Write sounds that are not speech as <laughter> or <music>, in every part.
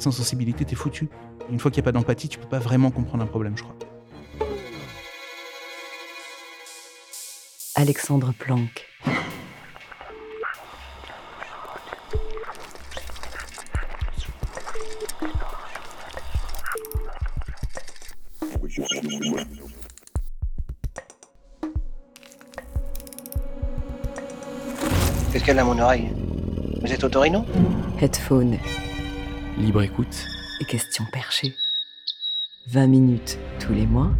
Sans sensibilité, t'es foutu. Une fois qu'il n'y a pas d'empathie, tu peux pas vraiment comprendre un problème, je crois. Alexandre Planck. Qu'est-ce qu'elle a à mon oreille? Vous êtes au Torino? Headphone Libre écoute. et questions perchées. 20 minutes tous les mois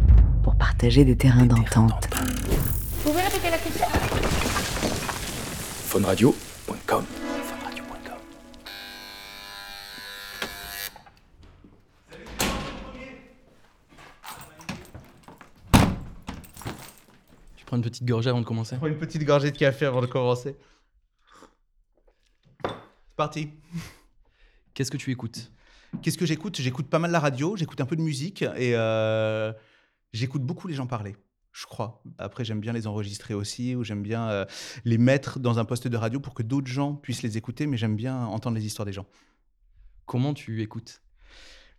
pour partager des terrains d'entente. Vous pouvez répéter la question? Phoneradio.com. Tu prends une petite gorgée avant de commencer? Prends une petite gorgée de café avant de commencer. C'est parti. Qu'est-ce que tu écoutes? Qu'est-ce que j'écoute? J'écoute pas mal la radio, j'écoute un peu de musique et euh, j'écoute beaucoup les gens parler. Je crois. Après, j'aime bien les enregistrer aussi, ou j'aime bien euh, les mettre dans un poste de radio pour que d'autres gens puissent les écouter, mais j'aime bien entendre les histoires des gens. Comment tu écoutes?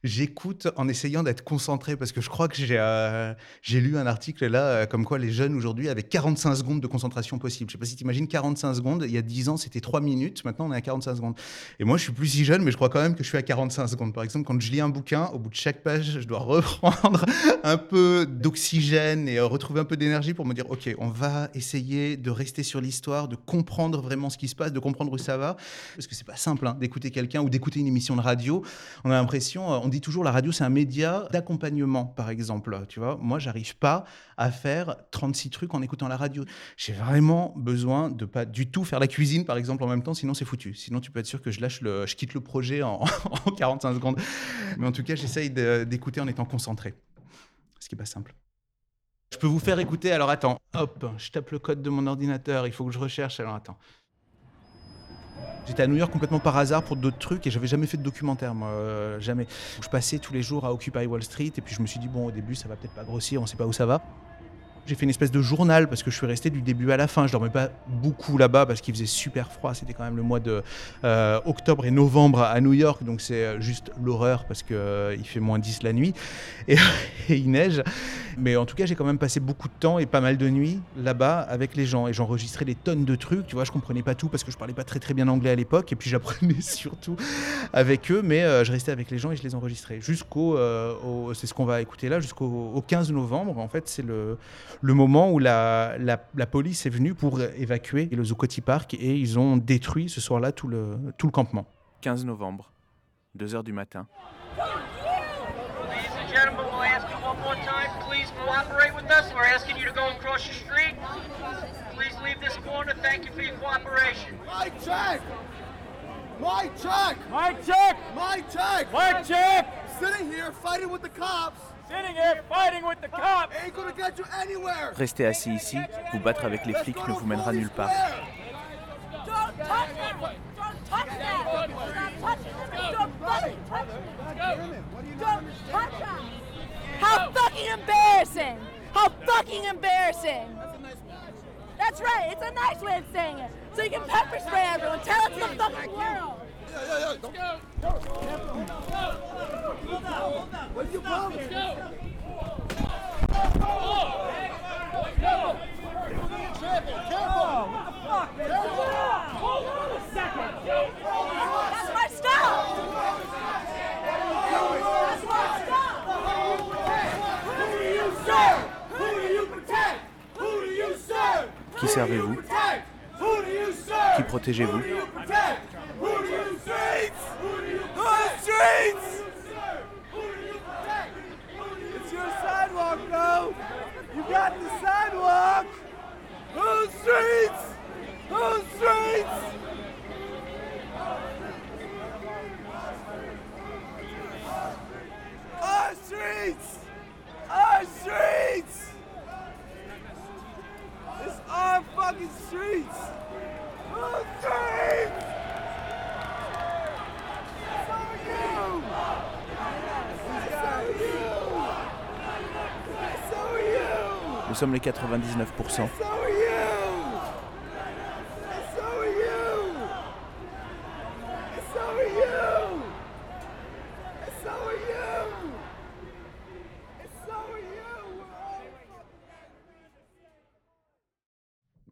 J'écoute en essayant d'être concentré parce que je crois que j'ai euh, lu un article là euh, comme quoi les jeunes aujourd'hui avaient 45 secondes de concentration possible. Je sais pas si tu imagines 45 secondes. Il y a 10 ans, c'était 3 minutes. Maintenant, on est à 45 secondes. Et moi, je suis plus si jeune, mais je crois quand même que je suis à 45 secondes. Par exemple, quand je lis un bouquin, au bout de chaque page, je dois <laughs> reprendre un peu d'oxygène et euh, retrouver un peu d'énergie pour me dire OK, on va essayer de rester sur l'histoire, de comprendre vraiment ce qui se passe, de comprendre où ça va. Parce que c'est pas simple hein, d'écouter quelqu'un ou d'écouter une émission de radio. On a l'impression, on dit toujours la radio c'est un média d'accompagnement par exemple, tu vois. Moi, j'arrive pas à faire 36 trucs en écoutant la radio. J'ai vraiment besoin de pas du tout faire la cuisine par exemple en même temps, sinon c'est foutu. Sinon tu peux être sûr que je lâche le je quitte le projet en, <laughs> en 45 secondes. Mais en tout cas, j'essaye d'écouter en étant concentré. Ce qui est pas simple. Je peux vous faire écouter, alors attends, hop, je tape le code de mon ordinateur, il faut que je recherche, alors attends. J'étais à New York complètement par hasard pour d'autres trucs et j'avais jamais fait de documentaire, moi, euh, jamais. Je passais tous les jours à Occupy Wall Street et puis je me suis dit, bon, au début, ça va peut-être pas grossir, on sait pas où ça va. J'ai fait une espèce de journal parce que je suis resté du début à la fin. Je dormais pas beaucoup là-bas parce qu'il faisait super froid. C'était quand même le mois de euh, octobre et novembre à New York, donc c'est euh, juste l'horreur parce que euh, il fait moins 10 la nuit <laughs> et, il neige. Mais en tout cas, j'ai quand même passé beaucoup de temps et pas mal de nuits là-bas avec les gens et j'enregistrais des tonnes de trucs. Tu vois, je comprenais pas tout parce que je parlais pas très très bien anglais à l'époque et puis j'apprenais <laughs> surtout avec eux, mais je restais avec les gens et je les enregistrais jusqu'au, au- c'est ce qu'on va écouter là, jusqu'au au 15 novembre. En fait, c'est le, le moment où la, la, la police est venue pour évacuer le Zuccotti Park et ils ont détruit ce soir-là tout le, tout le campement. 15 novembre, 2h du matin. Ladies and gentlemen, we'll ask you one more time, please cooperate with us. We're asking you to go across the street. Please leave this corner. Thank you for your cooperation. My check! My check! My check! My check! My check! Sitting here fighting with the cops Sitting here fighting with the cops! ain't gonna get you anywhere! Rester assis ici, vous battre avec les flics ne vous mènera nulle part. Don't touch him! Don't touch that! Stop touching him! Don't fucking touch him! Don't touch him! How fucking embarrassing! How fucking embarrassing! That's right, it's a nice way of saying it. So you can pepper spray everyone, tell it to the fucking world! Qui servez-vous? Qui protégez-vous? sommes les 99%.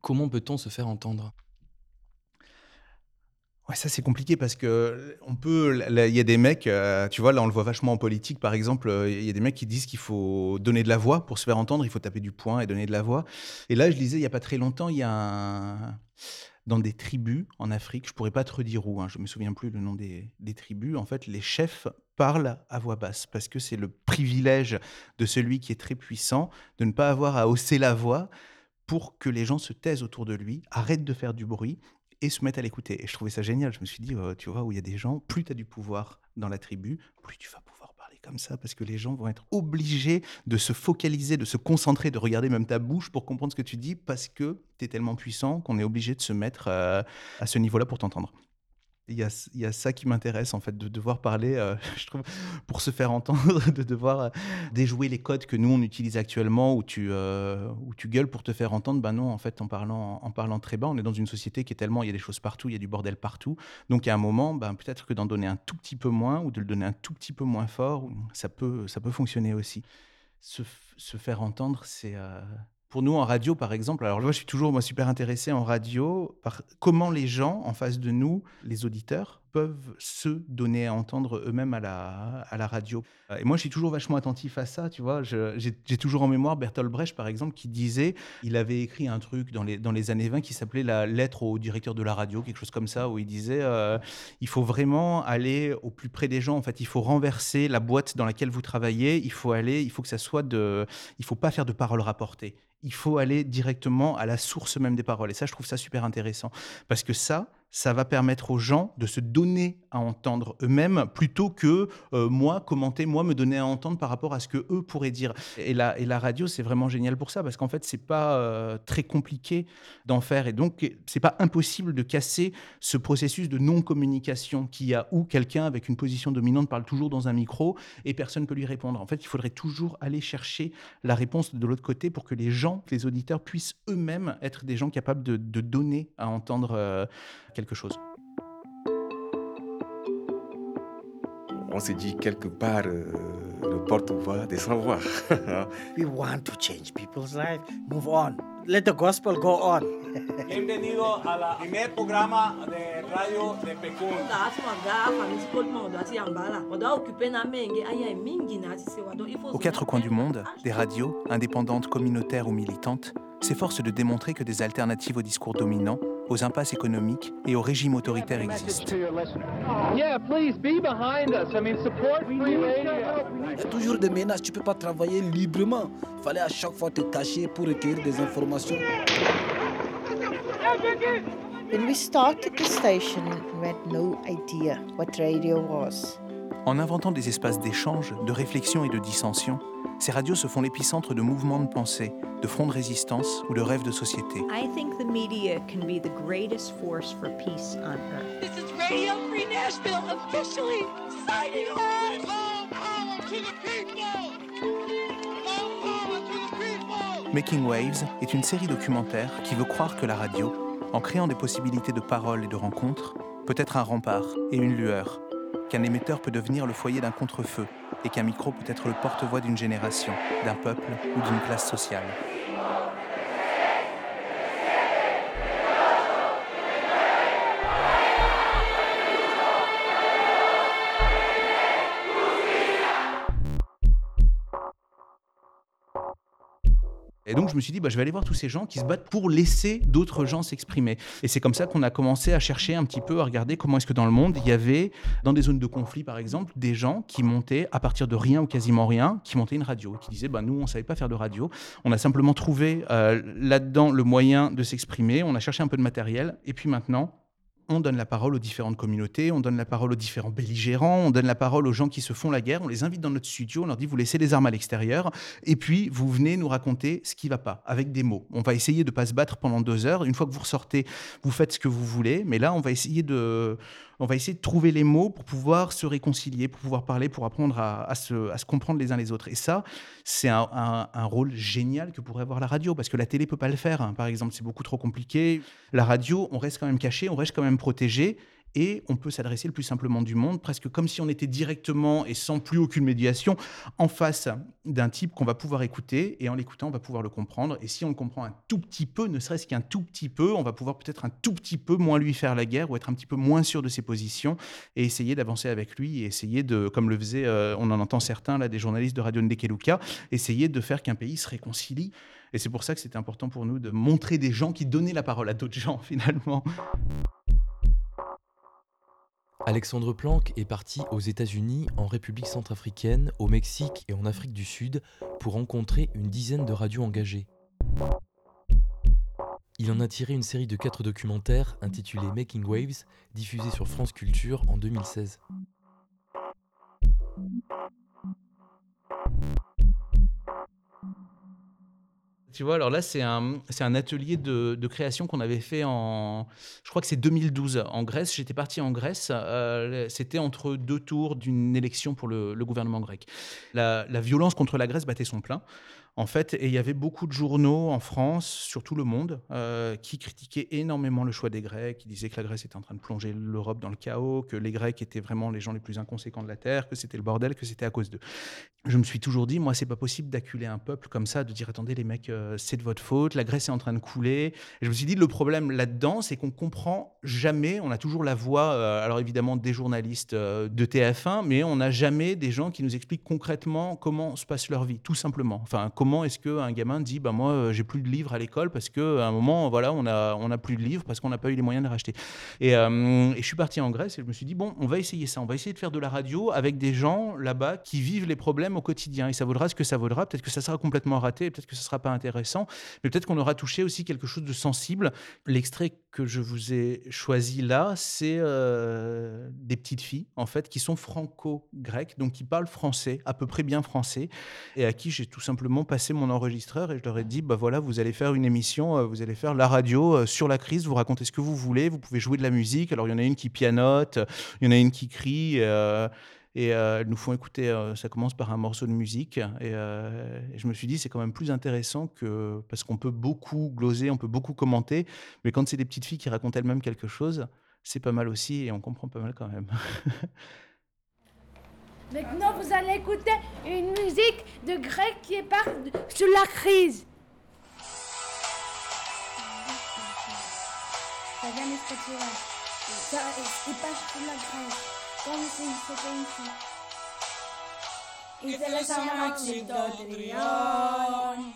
Comment peut-on se faire entendre? Ça c'est compliqué parce que on peut, il y a des mecs, euh, tu vois, là on le voit vachement en politique par exemple, euh, il y a des mecs qui disent qu'il faut donner de la voix pour se faire entendre, il faut taper du poing et donner de la voix. Et là je lisais il y a pas très longtemps, il y a un- dans des tribus en Afrique, je pourrais pas te redire où, hein, je me souviens plus le nom des, des tribus, en fait les chefs parlent à voix basse parce que c'est le privilège de celui qui est très puissant de ne pas avoir à hausser la voix pour que les gens se taisent autour de lui, arrêtent de faire du bruit et se mettent à l'écouter. Et je trouvais ça génial. Je me suis dit, euh, tu vois, où il y a des gens, plus tu as du pouvoir dans la tribu, plus tu vas pouvoir parler comme ça, parce que les gens vont être obligés de se focaliser, de se concentrer, de regarder même ta bouche pour comprendre ce que tu dis, parce que tu es tellement puissant qu'on est obligé de se mettre euh, à ce niveau-là pour t'entendre. Il y, a, ça qui m'intéresse, en fait, de devoir parler, euh, <laughs> je trouve, pour se faire entendre, de devoir euh, déjouer les codes que nous, on utilise actuellement, où tu, euh, où tu gueules pour te faire entendre. Ben non, en fait, en parlant, en parlant très bas, on est dans une société qui est tellement, il y a des choses partout, il y a du bordel partout. Donc, à un moment, ben, peut-être que d'en donner un tout petit peu moins, ou de le donner un tout petit peu moins fort, ça peut, ça peut fonctionner aussi. Se faire entendre, c'est... Pour nous, en radio, par exemple, alors moi, je suis toujours super intéressé en radio par comment les gens en face de nous, les auditeurs, peuvent se donner à entendre eux-mêmes à la, à la radio. Et moi, je suis toujours vachement attentif à ça, tu vois. J'ai toujours en mémoire Bertolt Brecht, par exemple, qui disait, il avait écrit un truc dans les, dans les années 20 qui s'appelait la lettre au directeur de la radio, quelque chose comme ça, où il disait, euh, il faut vraiment aller au plus près des gens. En fait, il faut renverser la boîte dans laquelle vous travaillez. Il faut aller, il faut que ça soit de, il faut pas faire de paroles rapportées. Il faut aller directement à la source même des paroles. Et ça, je trouve ça super intéressant. Parce que ça, ça va permettre aux gens de se donner à entendre eux-mêmes plutôt que euh, moi commenter, moi me donner à entendre par rapport à ce que eux pourraient dire. Et la, radio, c'est vraiment génial pour ça parce qu'en fait, c'est pas euh, très compliqué d'en faire et donc c'est pas impossible de casser ce processus de non-communication qu'il y a où quelqu'un avec une position dominante parle toujours dans un micro et personne peut lui répondre. En fait, il faudrait toujours aller chercher la réponse de l'autre côté pour que les gens, les auditeurs puissent eux-mêmes être des gens capables de, de donner à entendre euh, quelque chose. On s'est dit quelque part, euh, le porte-voix des sans-voix. <laughs> We want to change people's lives. Move on. Let the gospel go on. Bienvenido a la primer programa de radio de Pekun. Aux quatre coins du monde, des radios, indépendantes, communautaires ou militantes, s'efforcent de démontrer que des alternatives aux discours dominants, aux impasses économiques et mean, support free radio. Il y a toujours des menaces, tu peux pas travailler librement. Il fallait à chaque fois te cacher pour recueillir des informations. When we started the station, we had no idea what radio was. En inventant des espaces d'échange, de réflexion et de dissension, ces radios se font l'épicentre de mouvements de pensée, de fronts de résistance ou de rêves de société. I think the media can be the greatest force for peace on earth. This is Radio Free Nashville officially signing on. Low power to the people. Low power to the people. Making Waves est une série documentaire qui veut croire que la radio, en créant des possibilités de parole et de rencontres, peut être un rempart et une lueur, qu'un émetteur peut devenir le foyer d'un contre-feu et qu'un micro peut être le porte-voix d'une génération, d'un peuple ou d'une classe sociale. Et donc, je me suis dit, bah, je vais aller voir tous ces gens qui se battent pour laisser d'autres gens s'exprimer. Et c'est comme ça qu'on a commencé à chercher un petit peu, à regarder comment est-ce que dans le monde, il y avait, dans des zones de conflit, par exemple, des gens qui montaient, à partir de rien ou quasiment rien, qui montaient une radio, qui disaient, bah, nous, on ne savait pas faire de radio. On a simplement trouvé euh, là-dedans le moyen de s'exprimer. On a cherché un peu de matériel. Et puis maintenant, on donne la parole aux différentes communautés, on donne la parole aux différents belligérants, on donne la parole aux gens qui se font la guerre, on les invite dans notre studio, on leur dit vous laissez les armes à l'extérieur, et puis vous venez nous raconter ce qui va pas, avec des mots. On va essayer de pas se battre pendant deux heures, une fois que vous ressortez, vous faites ce que vous voulez, mais là on va essayer de, on va essayer de trouver les mots pour pouvoir se réconcilier, pour pouvoir parler, pour apprendre à, se, comprendre les uns les autres. Et ça, c'est un rôle génial que pourrait avoir la radio, parce que la télé peut pas le faire, hein. par exemple, c'est beaucoup trop compliqué. La radio, on reste quand même caché, on reste quand même protégé. Et on peut s'adresser le plus simplement du monde, presque comme si on était directement et sans plus aucune médiation en face d'un type qu'on va pouvoir écouter, et en l'écoutant, on va pouvoir le comprendre. Et si on le comprend un tout petit peu, ne serait-ce qu'un tout petit peu, on va pouvoir peut-être un tout petit peu moins lui faire la guerre ou être un petit peu moins sûr de ses positions et essayer d'avancer avec lui et essayer de, comme le faisait, euh, on en entend certains là, des journalistes de Radio Ndekeluka, essayer de faire qu'un pays se réconcilie. Et c'est pour ça que c'était important pour nous de montrer des gens qui donnaient la parole à d'autres gens <laughs> finalement. Alexandre Planck est parti aux États-Unis, en République centrafricaine, au Mexique et en Afrique du Sud pour rencontrer une dizaine de radios engagées. Il en a tiré une série de quatre documentaires intitulés Making Waves, diffusés sur France Culture en 2016. Tu vois, alors là, c'est un, un atelier de, de création qu'on avait fait en, je crois que c'est 2012, en Grèce. J'étais parti en Grèce. euh, c'était entre deux tours d'une élection pour le, gouvernement grec. La violence contre la Grèce battait son plein. En fait, et il y avait beaucoup de journaux en France, sur tout le monde, euh, qui critiquaient énormément le choix des Grecs, qui disaient que la Grèce était en train de plonger l'Europe dans le chaos, que les Grecs étaient vraiment les gens les plus inconséquents de la Terre, que c'était le bordel, que c'était à cause d'eux. Je me suis toujours dit, moi, c'est pas possible d'acculer un peuple comme ça, de dire, attendez, les mecs, euh, c'est de votre faute, la Grèce est en train de couler. Je me suis dit, le problème là-dedans, c'est qu'on comprend jamais, on a toujours la voix, euh, alors évidemment, des journalistes de TF1, mais on n'a jamais des gens qui nous expliquent concrètement comment se passe leur vie, tout simplement. Enfin, comment est-ce qu'un gamin dit, bah, moi, euh, j'ai plus de livres à l'école parce qu'à un moment, voilà, on a, on a plus de livres parce qu'on n'a pas eu les moyens de les racheter. Et, euh, et je suis parti en Grèce et je me suis dit, bon, on va essayer ça, on va essayer de faire de la radio avec des gens là-bas qui vivent les problèmes au quotidien. Et ça vaudra ce que ça vaudra. Peut-être que ça sera complètement raté, peut-être que ça sera pas intéressant, mais peut-être qu'on aura touché aussi quelque chose de sensible. L'extrait que je vous ai choisi là, c'est euh, des petites filles, en fait, qui sont franco-grecques, donc qui parlent français, à peu près bien français, et à qui j'ai tout simplement passé mon enregistreur et je leur ai dit, bah voilà, vous allez faire une émission, euh, vous allez faire la radio euh, sur la crise, vous racontez ce que vous voulez, vous pouvez jouer de la musique. Alors il y en a une qui pianote, il y en a une qui crie. Et euh, elles nous font écouter, euh, ça commence par un morceau de musique. Et, euh, et je me suis dit, c'est quand même plus intéressant que. Parce qu'on peut beaucoup gloser, on peut beaucoup commenter, mais quand c'est des petites filles qui racontent elles-mêmes quelque chose, c'est pas mal aussi et on comprend pas mal quand même. <laughs> Maintenant, vous allez écouter une musique de grec qui parle de- sur la crise. Ça vient d'Espagnol. Ça, il parle sur la Grèce, Κόμιση σε κόμιση. Ήθελες ανάμαξη τριών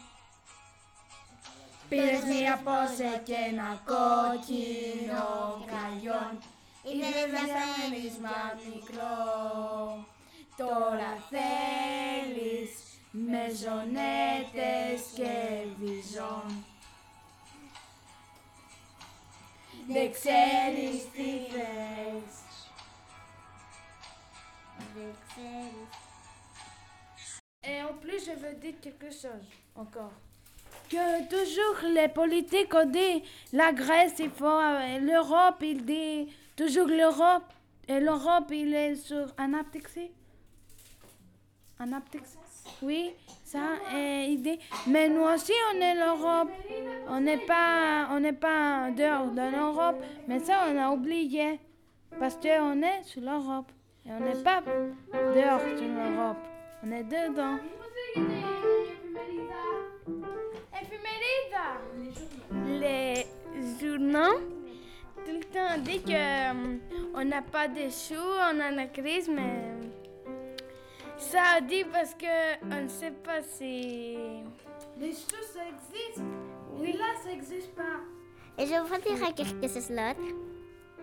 Πήρες μία πόσε και ένα κόκκινο κραγιόν. Ήθελες να σταμένισμα μικρό. Τώρα θέλεις με ζωνέτε και βυζών. Δεν ξέρεις τι θες. Et en plus, je veux dire quelque chose encore. Que toujours les politiques ont dit la Grèce, il faut. euh, L'Europe, il dit toujours l'Europe. Et l'Europe, il est sur un aptexie. Un Oui, ça. Il dit. Mais nous aussi, on est l'Europe. On n'est pas, on n'est pas dehors de l'Europe. Mais ça, on a oublié. Parce qu'on est sur l'Europe. Et on n'est pas dehors sur l'Europe. On est dedans. Les journaux, tout le temps, dit qu'on n'a pas de sous, on a la crise, mais ça dit parce que on ne sait pas si... Les sous, ça existe. Oui, là, ça n'existe pas. Et je voudrais dire quelque chose d'autre.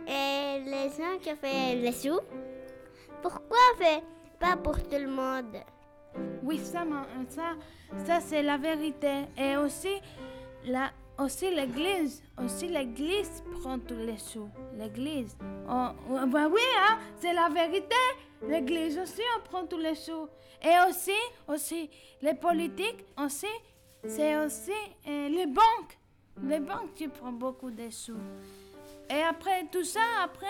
Et les gens qui font les sous, pourquoi fait pas pour tout le monde? Oui, ça, ça, ça c'est la vérité. Et aussi, la, aussi l'église, aussi l'église prend tous les sous. L'église. Oh, oh, bah oui, hein, c'est la vérité. L'église aussi, on prend tous les sous. Et aussi, aussi, les politiques, aussi, c'est aussi euh, les banques. Les banques qui prennent beaucoup de sous. Et après tout ça, après,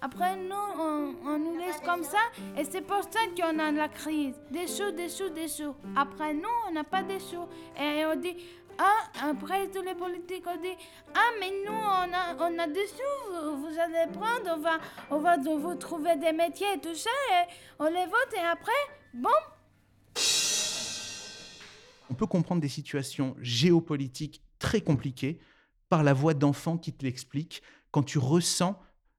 après nous, on, on nous laisse comme ça. Et c'est pour ça qu'on a la crise. Des sous, des sous, des sous. Après nous, on n'a pas de sous. Et on dit, Ah, après tous les politiques ont dit Ah, mais nous, on a, on a des sous, vous, allez prendre, on va, on va vous trouver des métiers et tout ça, et on les vote, et après, bon, On peut comprendre des situations géopolitiques très compliquées par la voix d'enfants qui te l'expliquent quand tu ressens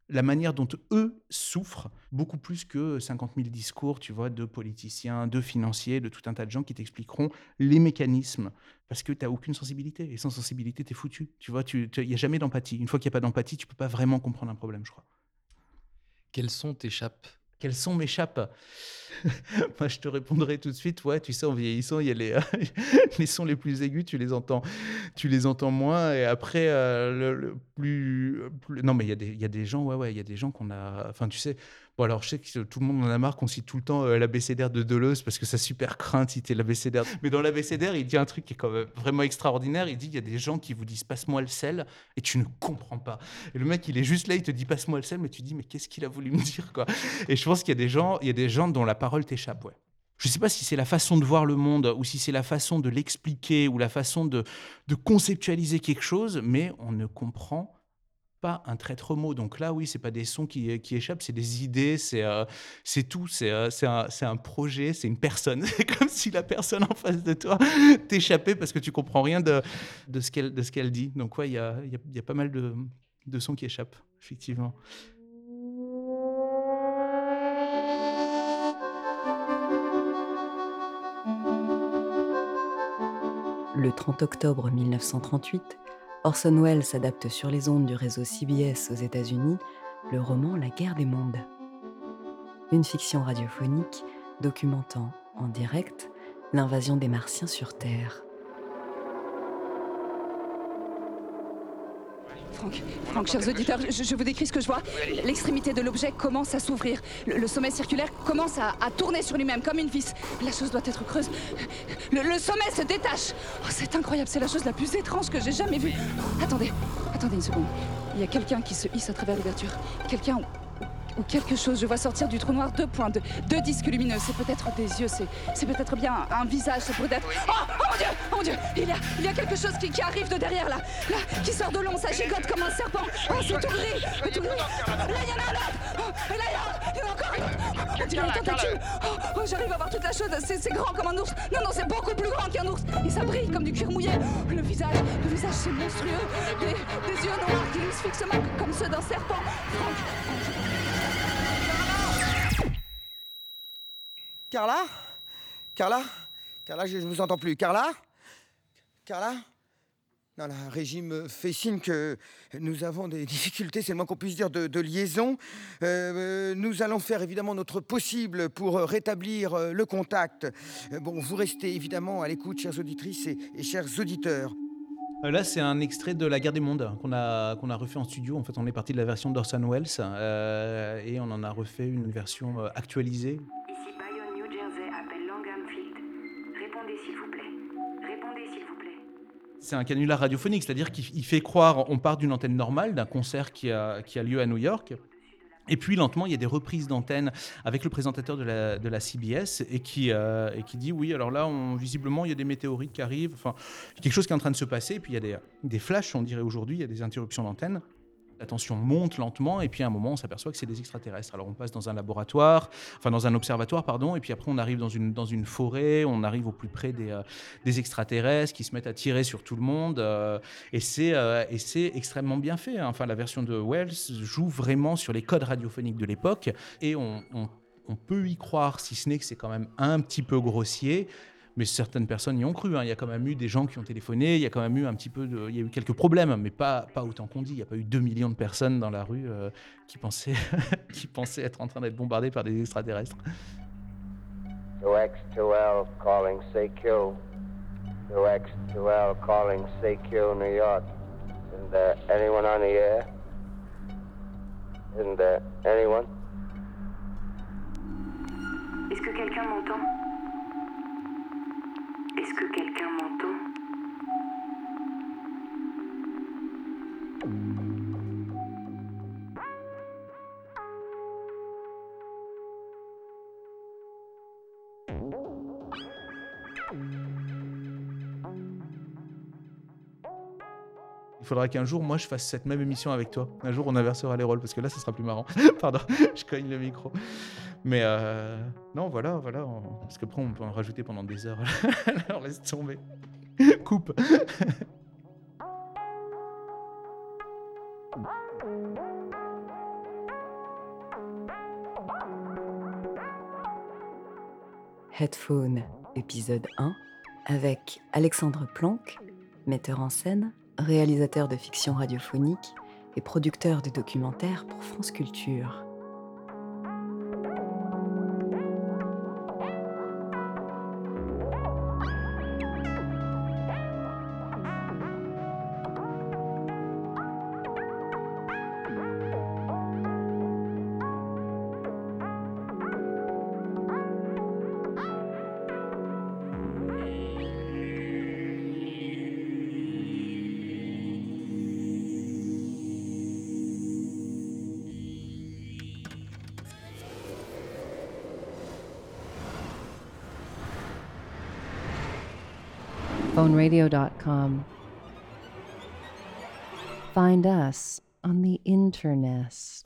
la manière dont eux souffrent, beaucoup plus que 50 000 discours, tu vois, de politiciens, de financiers, de tout un tas de gens qui t'expliqueront les mécanismes, parce que tu n'as aucune sensibilité, et sans sensibilité, tu es foutu. Tu vois, il n'y a jamais d'empathie. Une fois qu'il n'y a pas d'empathie, tu peux pas vraiment comprendre un problème, je crois. Quels sont t'échappes Quels sont mes chapes? <laughs> Moi, je te répondrai tout de suite. Ouais, tu sais, en vieillissant, il y a les, <laughs> les sons les plus aigus, tu les entends, tu les entends moins. Et après, euh, le, le plus, plus- non, mais il y a des, il y a des gens, ouais, ouais, il y a des gens qu'on a. Enfin, tu sais. Bon, alors, je sais que tout le monde en a marre qu'on cite tout le temps euh, l'abécédaire de Deleuze parce que ça super craint citer l'abécédaire. Mais dans l'abécédaire, il dit un truc qui est quand même vraiment extraordinaire. Il dit il y a des gens qui vous disent passe-moi le sel et tu ne comprends pas. Et le mec, il est juste là, il te dit passe-moi le sel, mais tu dis mais qu'est-ce qu'il a voulu me dire quoi? Et je pense qu'il y a des gens, il y a des gens dont la parole t'échappe, ouais. Je ne sais pas si c'est la façon de voir le monde ou si c'est la façon de l'expliquer ou la façon de, de conceptualiser quelque chose, mais on ne comprend pas un traître mot. Donc là, oui, c'est pas des sons qui, échappent, c'est des idées, c'est euh, tout, c'est euh, un, projet, c'est une personne. <laughs> C'est comme si la personne en face de toi <laughs> t'échappait parce que tu comprends rien de, de ce qu'elle qu'elle dit. Donc ouais, il y a, y y a pas mal de, de sons qui échappent, effectivement. Le 30 octobre 1938, Orson Welles adapte sur les ondes du réseau CBS aux États-Unis le roman La guerre des mondes. Une fiction radiophonique documentant en direct l'invasion des Martiens sur Terre. Franck, chers auditeurs, je, vous décris ce que je vois. L'extrémité de l'objet commence à s'ouvrir. Le, sommet circulaire commence à, tourner sur lui-même comme une vis. La chose doit être creuse. Le, le sommet se détache. Oh, c'est incroyable, c'est la chose la plus étrange que j'ai jamais vue. Attendez, attendez une seconde. Il y a quelqu'un qui se hisse à travers l'ouverture. Quelqu'un ou, quelque chose. Je vois sortir du trou noir deux points, deux, deux disques lumineux. C'est peut-être des yeux, c'est, peut-être bien un, un visage, c'est peut-être. Oh, oh mon dieu, oh mon dieu, il y a, il y a quelque chose qui, qui arrive de derrière là, là, qui sort de long, ça gigote comme un serpent. Oh, c'est tout gris, tout gris. Là, il y en a un autre. Oh, et là, il y en a, il y en a encore un autre. On dirait une tentacule. Oh, oh, j'arrive à voir toute la chose. C'est, grand comme un ours. Non, non, c'est beaucoup plus grand qu'un ours. Et ça brille comme du cuir mouillé. Le visage, le visage, c'est monstrueux. Des, des yeux noirs qui luisent fixement comme ceux d'un serpent. Carla? Carla? Carla, je ne vous entends plus. Carla? Carla? Non, la régie me fait signe que nous avons des <laughs> difficultés, c'est le moins qu'on puisse dire, de, liaison. Euh, nous allons faire évidemment notre possible pour rétablir euh, le contact. Euh, Bon, vous restez évidemment à l'écoute, chères auditrices et, chers auditeurs. Euh, Là, c'est un extrait de La guerre des mondes qu'on a, qu'on a refait en studio. En fait, on est parti de la version d'Orson Welles euh, et on en a refait une version euh, actualisée. C'est un canular radiophonique, c'est-à-dire qu'il il fait croire, on part d'une antenne normale, d'un concert qui a, qui a lieu à New York. Et puis lentement, il y a des reprises d'antenne avec le présentateur de la, de la CBS et qui, euh, et qui dit oui, alors là, on, visiblement, il y a des météorites qui arrivent. Enfin, quelque chose qui est en train de se passer. Et puis il y a des, des flashs, on dirait aujourd'hui, il y a des interruptions d'antenne. La tension monte lentement et puis à un moment on s'aperçoit que c'est des extraterrestres. Alors on passe dans un laboratoire, enfin dans un observatoire pardon, et puis après on arrive dans une, dans une forêt, on arrive au plus près des, euh, des extraterrestres qui se mettent à tirer sur tout le monde euh, et c'est euh, et c'est extrêmement bien fait. hein. Enfin la version de Wells joue vraiment sur les codes radiophoniques de l'époque et on- on peut y croire si ce n'est que c'est quand même un petit peu grossier. Mais certaines personnes y ont cru. hein. Il y a quand même eu des gens qui ont téléphoné. Il y a quand même eu un petit peu de, il y a eu quelques problèmes, mais pas, pas autant qu'on dit. Il n'y a pas eu 2 millions de personnes dans la rue euh, qui, pensaient, <laughs> qui pensaient être en train d'être bombardées par des extraterrestres. To X2L calling CQ. To X2L calling CQ New York. Isn't there anyone on the air? Isn't there anyone? Est-ce que quelqu'un m'entend? Est-ce que quelqu'un m'entend? Il faudra qu'un jour, moi, je fasse cette même émission avec toi. Un jour, on inversera les rôles, parce que là, ça sera plus marrant. <laughs> Pardon, <laughs> je cogne le micro. Mais euh, non, voilà, voilà. Parce qu'après, on peut en rajouter pendant des heures. <laughs> Alors, laisse tomber. Coupe. Headphone, épisode 1, avec Alexandre Planck, metteur en scène, réalisateur de fiction radiophonique et producteur de documentaires pour France Culture. Find us on the internet.